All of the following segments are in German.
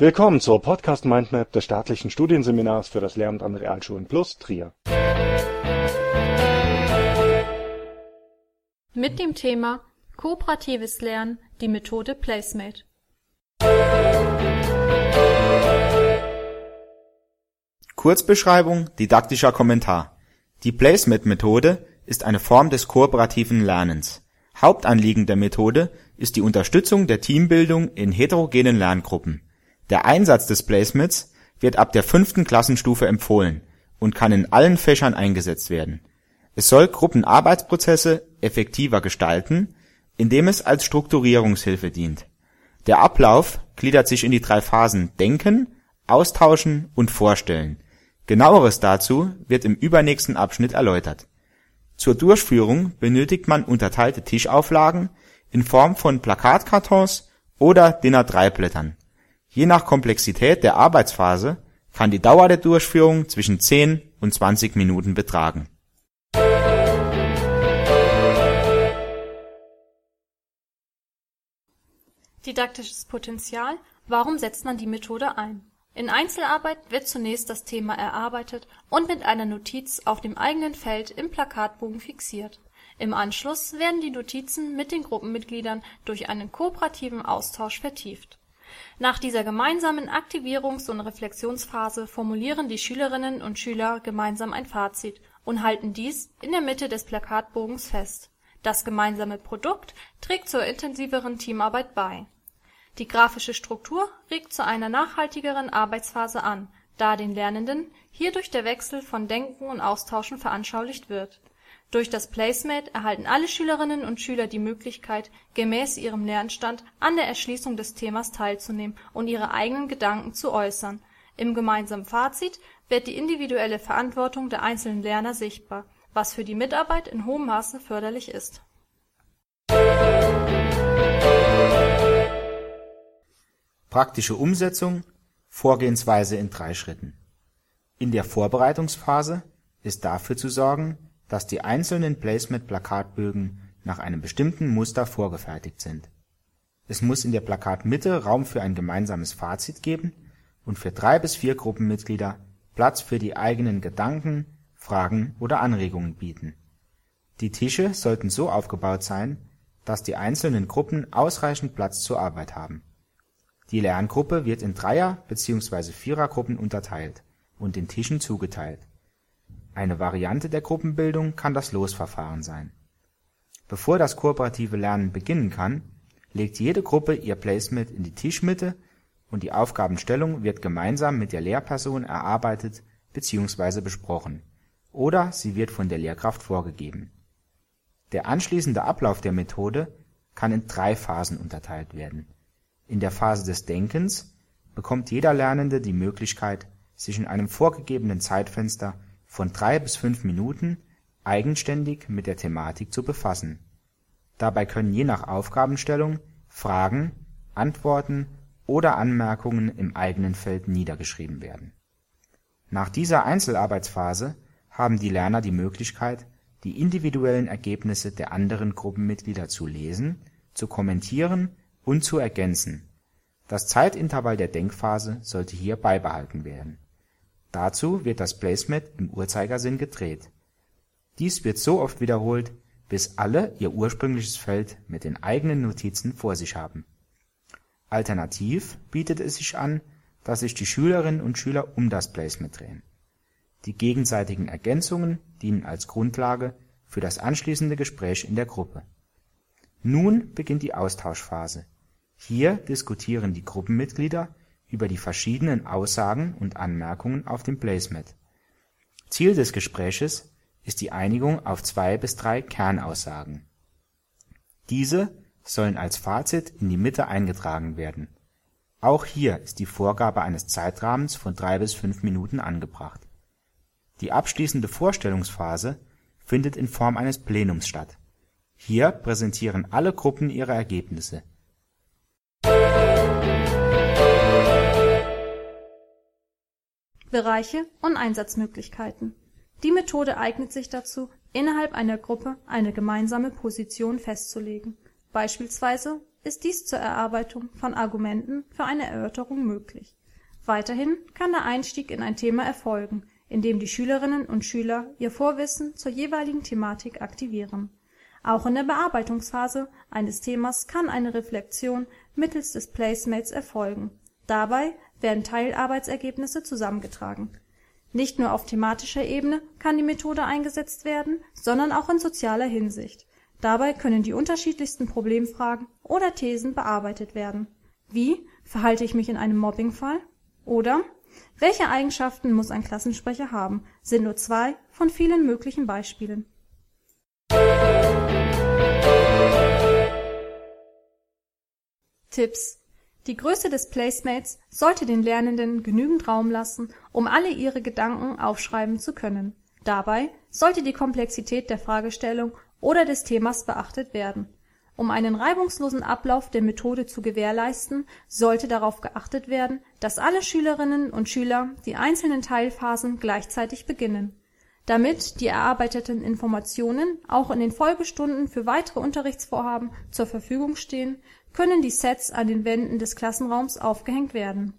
Willkommen zur Podcast Mindmap des staatlichen Studienseminars für das Lehramt an Realschulen Plus Trier. Mit dem Thema Kooperatives Lernen, die Methode Placemate. Kurzbeschreibung, didaktischer Kommentar. Die Placemate-Methode ist eine Form des kooperativen Lernens. Hauptanliegen der Methode ist die Unterstützung der Teambildung in heterogenen Lerngruppen. Der Einsatz des Placemates wird ab der fünften Klassenstufe empfohlen und kann in allen Fächern eingesetzt werden. Es soll Gruppenarbeitsprozesse effektiver gestalten, indem es als Strukturierungshilfe dient. Der Ablauf gliedert sich in die drei Phasen Denken, Austauschen und Vorstellen. Genaueres dazu wird im übernächsten Abschnitt erläutert. Zur Durchführung benötigt man unterteilte Tischauflagen in Form von Plakatkartons oder DIN-A3-Blättern. Je nach Komplexität der Arbeitsphase kann die Dauer der Durchführung zwischen 10 und 20 Minuten betragen. Didaktisches Potenzial Warum setzt man die Methode ein in Einzelarbeit wird zunächst das Thema erarbeitet und mit einer Notiz auf dem eigenen Feld im Plakatbogen fixiert. Im Anschluss werden die Notizen mit den Gruppenmitgliedern durch einen kooperativen Austausch vertieft. Nach dieser gemeinsamen Aktivierungs und Reflexionsphase formulieren die Schülerinnen und Schüler gemeinsam ein Fazit und halten dies in der Mitte des Plakatbogens fest. Das gemeinsame Produkt trägt zur intensiveren Teamarbeit bei die grafische Struktur regt zu einer nachhaltigeren Arbeitsphase an, da den Lernenden hierdurch der Wechsel von Denken und Austauschen veranschaulicht wird. Durch das Placemate erhalten alle Schülerinnen und Schüler die Möglichkeit, gemäß ihrem Lernstand an der Erschließung des Themas teilzunehmen und ihre eigenen Gedanken zu äußern. Im gemeinsamen Fazit wird die individuelle Verantwortung der einzelnen Lerner sichtbar, was für die Mitarbeit in hohem Maße förderlich ist Praktische Umsetzung Vorgehensweise in drei Schritten. In der Vorbereitungsphase ist dafür zu sorgen, dass die einzelnen Placement-Plakatbögen nach einem bestimmten Muster vorgefertigt sind. Es muss in der Plakatmitte Raum für ein gemeinsames Fazit geben und für drei bis vier Gruppenmitglieder Platz für die eigenen Gedanken, Fragen oder Anregungen bieten. Die Tische sollten so aufgebaut sein, dass die einzelnen Gruppen ausreichend Platz zur Arbeit haben die Lerngruppe wird in Dreier bzw. Vierergruppen unterteilt und den Tischen zugeteilt. Eine Variante der Gruppenbildung kann das Losverfahren sein. Bevor das kooperative Lernen beginnen kann, legt jede Gruppe ihr Placement in die Tischmitte und die Aufgabenstellung wird gemeinsam mit der Lehrperson erarbeitet bzw. besprochen oder sie wird von der Lehrkraft vorgegeben. Der anschließende Ablauf der Methode kann in drei Phasen unterteilt werden in der Phase des Denkens bekommt jeder Lernende die Möglichkeit, sich in einem vorgegebenen Zeitfenster von drei bis fünf Minuten eigenständig mit der Thematik zu befassen. Dabei können je nach Aufgabenstellung Fragen, Antworten oder Anmerkungen im eigenen Feld niedergeschrieben werden. Nach dieser Einzelarbeitsphase haben die Lerner die Möglichkeit, die individuellen Ergebnisse der anderen Gruppenmitglieder zu lesen, zu kommentieren und zu ergänzen. Das Zeitintervall der Denkphase sollte hier beibehalten werden. Dazu wird das Placement im Uhrzeigersinn gedreht. Dies wird so oft wiederholt, bis alle ihr ursprüngliches Feld mit den eigenen Notizen vor sich haben. Alternativ bietet es sich an, dass sich die Schülerinnen und Schüler um das Placement drehen. Die gegenseitigen Ergänzungen dienen als Grundlage für das anschließende Gespräch in der Gruppe. Nun beginnt die Austauschphase hier diskutieren die Gruppenmitglieder über die verschiedenen Aussagen und Anmerkungen auf dem Placemat. Ziel des Gespräches ist die Einigung auf zwei bis drei Kernaussagen. Diese sollen als Fazit in die Mitte eingetragen werden. Auch hier ist die Vorgabe eines Zeitrahmens von drei bis fünf Minuten angebracht. Die abschließende Vorstellungsphase findet in Form eines Plenums statt. Hier präsentieren alle Gruppen ihre Ergebnisse Bereiche und Einsatzmöglichkeiten. Die Methode eignet sich dazu, innerhalb einer Gruppe eine gemeinsame Position festzulegen, beispielsweise ist dies zur Erarbeitung von Argumenten für eine Erörterung möglich. Weiterhin kann der Einstieg in ein Thema erfolgen, indem die Schülerinnen und Schüler ihr Vorwissen zur jeweiligen Thematik aktivieren. Auch in der Bearbeitungsphase eines Themas kann eine Reflexion mittels des Placemates erfolgen. Dabei werden Teilarbeitsergebnisse zusammengetragen. Nicht nur auf thematischer Ebene kann die Methode eingesetzt werden, sondern auch in sozialer Hinsicht. Dabei können die unterschiedlichsten Problemfragen oder Thesen bearbeitet werden. Wie verhalte ich mich in einem Mobbingfall? Oder welche Eigenschaften muss ein Klassensprecher haben, sind nur zwei von vielen möglichen Beispielen. Tipps Die Größe des Placemates sollte den Lernenden genügend Raum lassen, um alle ihre Gedanken aufschreiben zu können. Dabei sollte die Komplexität der Fragestellung oder des Themas beachtet werden. Um einen reibungslosen Ablauf der Methode zu gewährleisten, sollte darauf geachtet werden, dass alle Schülerinnen und Schüler die einzelnen Teilphasen gleichzeitig beginnen. Damit die erarbeiteten Informationen auch in den Folgestunden für weitere Unterrichtsvorhaben zur Verfügung stehen, können die Sets an den Wänden des Klassenraums aufgehängt werden.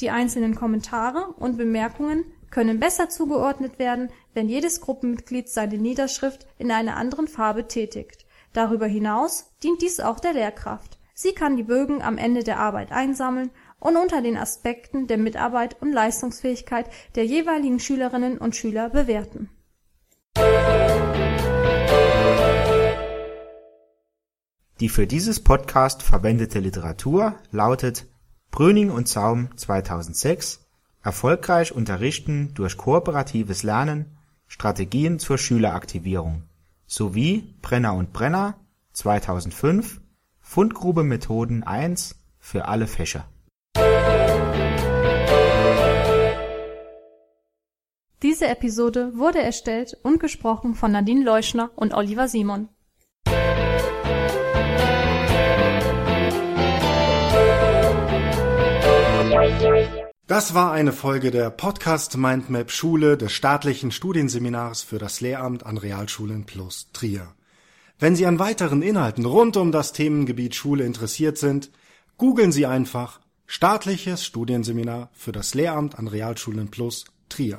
Die einzelnen Kommentare und Bemerkungen können besser zugeordnet werden, wenn jedes Gruppenmitglied seine Niederschrift in einer anderen Farbe tätigt Darüber hinaus dient dies auch der Lehrkraft. Sie kann die Bögen am Ende der Arbeit einsammeln und unter den Aspekten der Mitarbeit und Leistungsfähigkeit der jeweiligen Schülerinnen und Schüler bewerten. Die für dieses Podcast verwendete Literatur lautet Brüning und Zaum 2006 Erfolgreich unterrichten durch kooperatives Lernen Strategien zur Schüleraktivierung sowie Brenner und Brenner (2005) Fundgrube Methoden 1 für alle Fächer. Diese Episode wurde erstellt und gesprochen von Nadine Leuschner und Oliver Simon. Das war eine Folge der Podcast Mindmap Schule des staatlichen Studienseminars für das Lehramt an Realschulen plus Trier. Wenn Sie an weiteren Inhalten rund um das Themengebiet Schule interessiert sind, googeln Sie einfach Staatliches Studienseminar für das Lehramt an Realschulen plus Trier.